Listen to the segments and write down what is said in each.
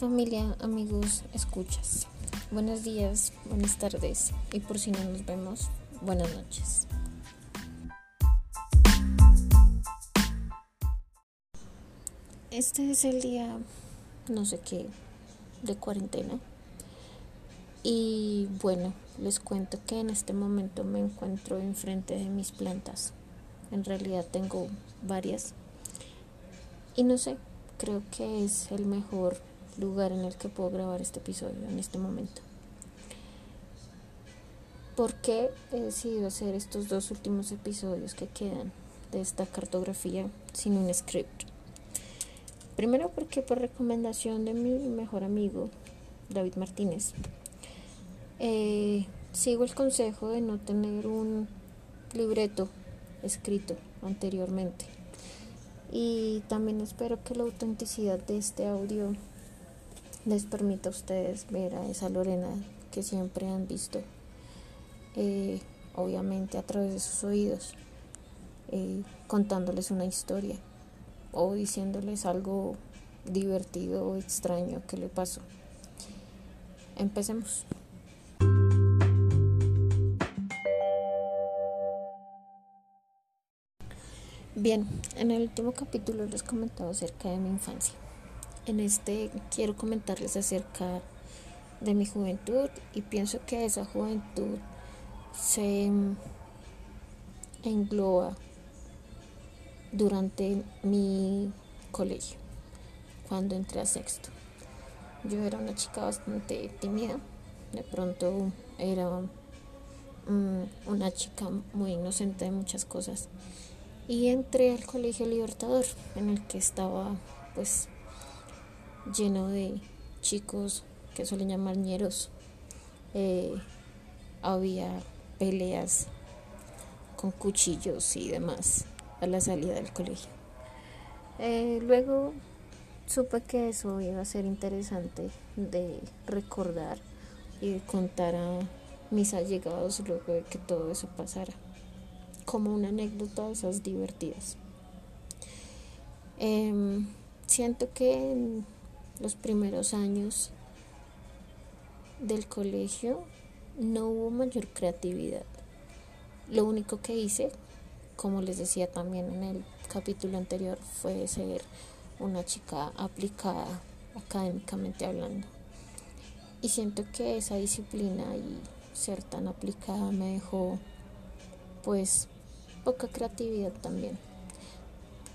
Familia, amigos, escuchas. Buenos días, buenas tardes y por si no nos vemos, buenas noches. Este es el día, no sé qué, de cuarentena. Y bueno, les cuento que en este momento me encuentro enfrente de mis plantas. En realidad tengo varias. Y no sé, creo que es el mejor lugar en el que puedo grabar este episodio en este momento. ¿Por qué he decidido hacer estos dos últimos episodios que quedan de esta cartografía sin un script? Primero porque por recomendación de mi mejor amigo, David Martínez, eh, sigo el consejo de no tener un libreto escrito anteriormente. Y también espero que la autenticidad de este audio les permita a ustedes ver a esa Lorena que siempre han visto, eh, obviamente a través de sus oídos, eh, contándoles una historia o diciéndoles algo divertido o extraño que le pasó. Empecemos. Bien, en el último capítulo les comentaba acerca de mi infancia. En este quiero comentarles acerca de mi juventud y pienso que esa juventud se engloba durante mi colegio, cuando entré a sexto. Yo era una chica bastante tímida, de pronto era mm, una chica muy inocente de muchas cosas y entré al Colegio Libertador, en el que estaba pues lleno de chicos que suelen llamar ñeros. Eh, había peleas con cuchillos y demás a la salida del colegio. Eh, luego supe que eso iba a ser interesante de recordar y de contar a mis allegados luego de que todo eso pasara como una anécdota de esas divertidas. Em, siento que los primeros años del colegio no hubo mayor creatividad. Lo único que hice, como les decía también en el capítulo anterior, fue ser una chica aplicada académicamente hablando. Y siento que esa disciplina y ser tan aplicada me dejó pues poca creatividad también.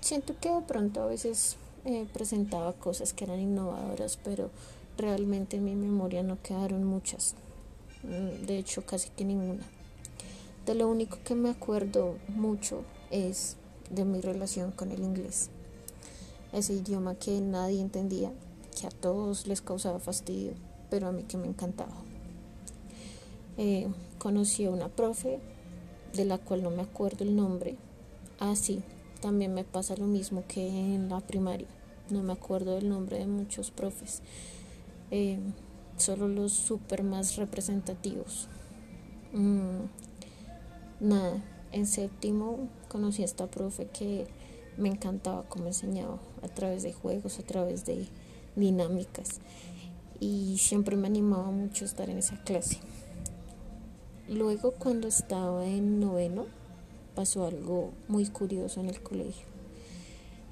Siento que de pronto a veces eh, presentaba cosas que eran innovadoras, pero realmente en mi memoria no quedaron muchas. Mm, de hecho, casi que ninguna. De lo único que me acuerdo mucho es de mi relación con el inglés. Ese idioma que nadie entendía, que a todos les causaba fastidio, pero a mí que me encantaba. Eh, conocí a una profe de la cual no me acuerdo el nombre. Ah, sí, también me pasa lo mismo que en la primaria. No me acuerdo del nombre de muchos profes. Eh, solo los super más representativos. Mm, nada, en séptimo conocí a esta profe que me encantaba cómo enseñaba a través de juegos, a través de dinámicas y siempre me animaba mucho estar en esa clase. Luego cuando estaba en noveno pasó algo muy curioso en el colegio.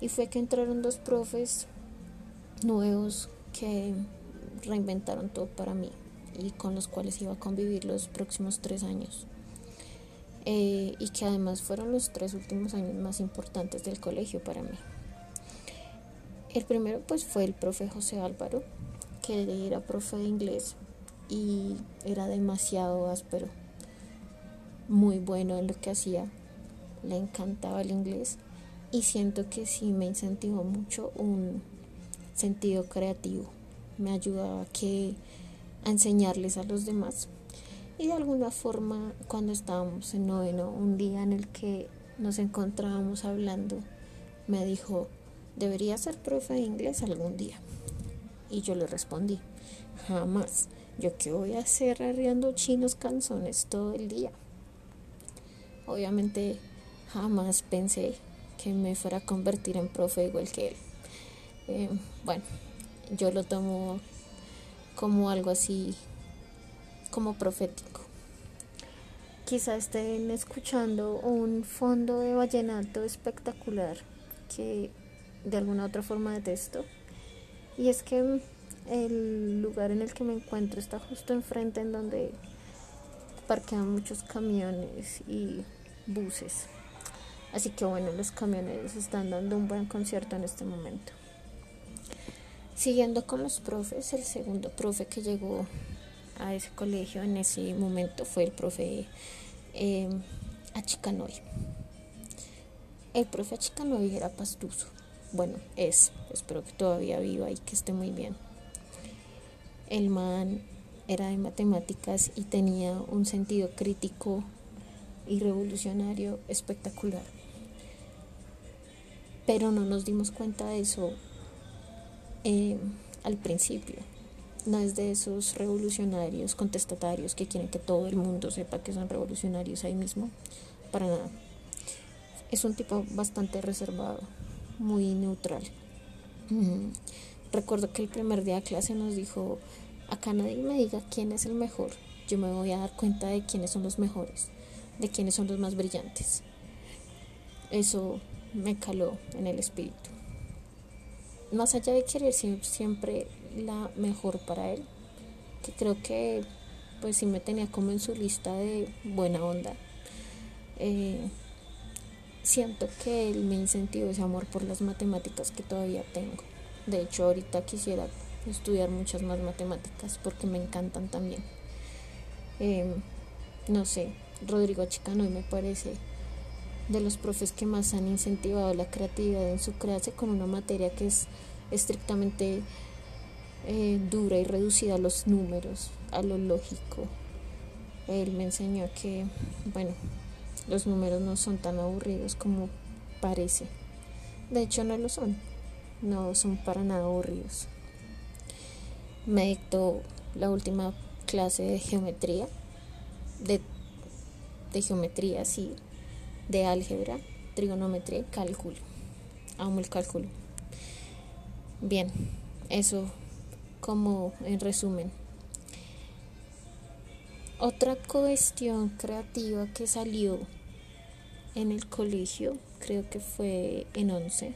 Y fue que entraron dos profes nuevos que reinventaron todo para mí y con los cuales iba a convivir los próximos tres años. Eh, y que además fueron los tres últimos años más importantes del colegio para mí. El primero pues fue el profe José Álvaro, que era profe de inglés y era demasiado áspero muy bueno en lo que hacía, le encantaba el inglés y siento que sí me incentivó mucho un sentido creativo, me ayudaba a, enseñarles a los demás y de alguna forma cuando estábamos en noveno, un día en el que nos encontrábamos hablando, me dijo, debería ser profe de inglés algún día. Y yo le respondí, jamás, yo qué voy a hacer arriando chinos canzones todo el día. Obviamente jamás pensé que me fuera a convertir en profe igual que él. Eh, bueno, yo lo tomo como algo así, como profético. Quizá estén escuchando un fondo de vallenato espectacular que de alguna otra forma detesto. Y es que el lugar en el que me encuentro está justo enfrente en donde parquean muchos camiones y buses. Así que bueno, los camioneros están dando un buen concierto en este momento. Siguiendo con los profes, el segundo profe que llegó a ese colegio en ese momento fue el profe eh, Achicanoy. El profe Achicanoy era pastuso. Bueno, es. Espero que todavía viva y que esté muy bien. El man era de matemáticas y tenía un sentido crítico y revolucionario espectacular. Pero no nos dimos cuenta de eso eh, al principio. No es de esos revolucionarios contestatarios que quieren que todo el mundo sepa que son revolucionarios ahí mismo. Para nada. Es un tipo bastante reservado, muy neutral. Recuerdo que el primer día de clase nos dijo, acá nadie me diga quién es el mejor, yo me voy a dar cuenta de quiénes son los mejores, de quiénes son los más brillantes. Eso me caló en el espíritu más allá de querer siempre la mejor para él, que creo que pues sí me tenía como en su lista de buena onda. Eh, siento que él me incentivó ese amor por las matemáticas que todavía tengo. De hecho, ahorita quisiera estudiar muchas más matemáticas porque me encantan también. Em, no sé, Rodrigo Chicano me parece de los profes que más han incentivado la creatividad en su clase con una materia que es estrictamente eh, dura y reducida a los números, a lo lógico. Él me enseñó que, bueno, los números no son tan aburridos como parece. De hecho, no lo son. No son para nada aburridos. Me dictó la última clase de geometría, de, de geometría, sí, de álgebra, trigonometría y cálculo. Amo el cálculo. Bien, eso como en resumen. Otra cuestión creativa que salió en el colegio, creo que fue en 11.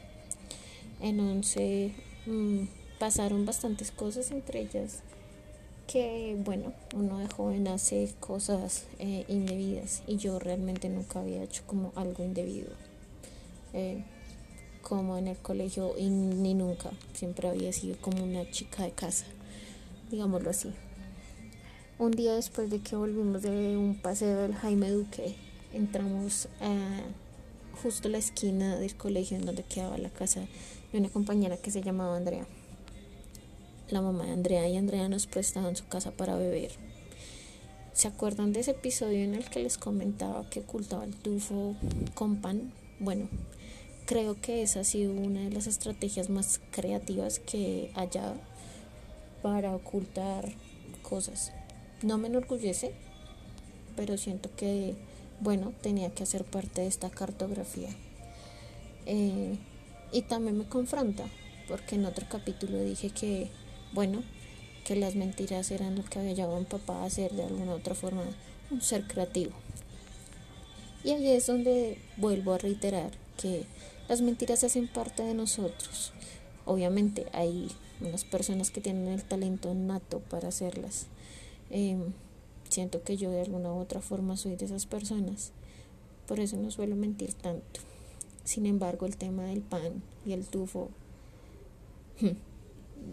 En 11 mm, pasaron bastantes cosas, entre ellas que, bueno, uno de joven hace cosas eh, indebidas y yo realmente nunca había hecho como algo indebido. Eh, como en el colegio y ni nunca, siempre había sido como una chica de casa, digámoslo así. Un día después de que volvimos de un paseo del Jaime Duque, entramos a justo la esquina del colegio en donde quedaba la casa de una compañera que se llamaba Andrea la mamá de Andrea y Andrea nos prestaban su casa para beber. ¿Se acuerdan de ese episodio en el que les comentaba que ocultaba el tufo con pan? Bueno, creo que esa ha sido una de las estrategias más creativas que haya para ocultar cosas. No me enorgullece, pero siento que, bueno, tenía que hacer parte de esta cartografía. Eh, y también me confronta, porque en otro capítulo dije que bueno, que las mentiras eran lo que había mi papá a hacer de alguna otra forma un ser creativo. Y ahí es donde vuelvo a reiterar que las mentiras hacen parte de nosotros. Obviamente hay unas personas que tienen el talento nato para hacerlas. Em, siento que yo de alguna u otra forma soy de esas personas. Por eso no suelo mentir tanto. Sin embargo, el tema del pan y el tufo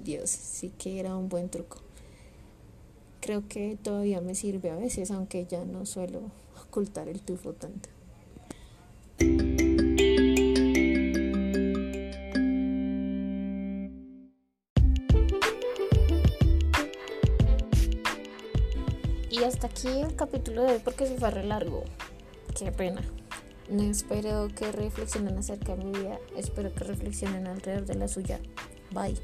Dios, sí que era un buen truco. Creo que todavía me sirve a veces, aunque ya no suelo ocultar el tufo tanto. Y hasta aquí el capítulo de hoy porque se fue re largo. Qué pena. No espero que reflexionen acerca de mi vida, espero que reflexionen alrededor de la suya. Bye.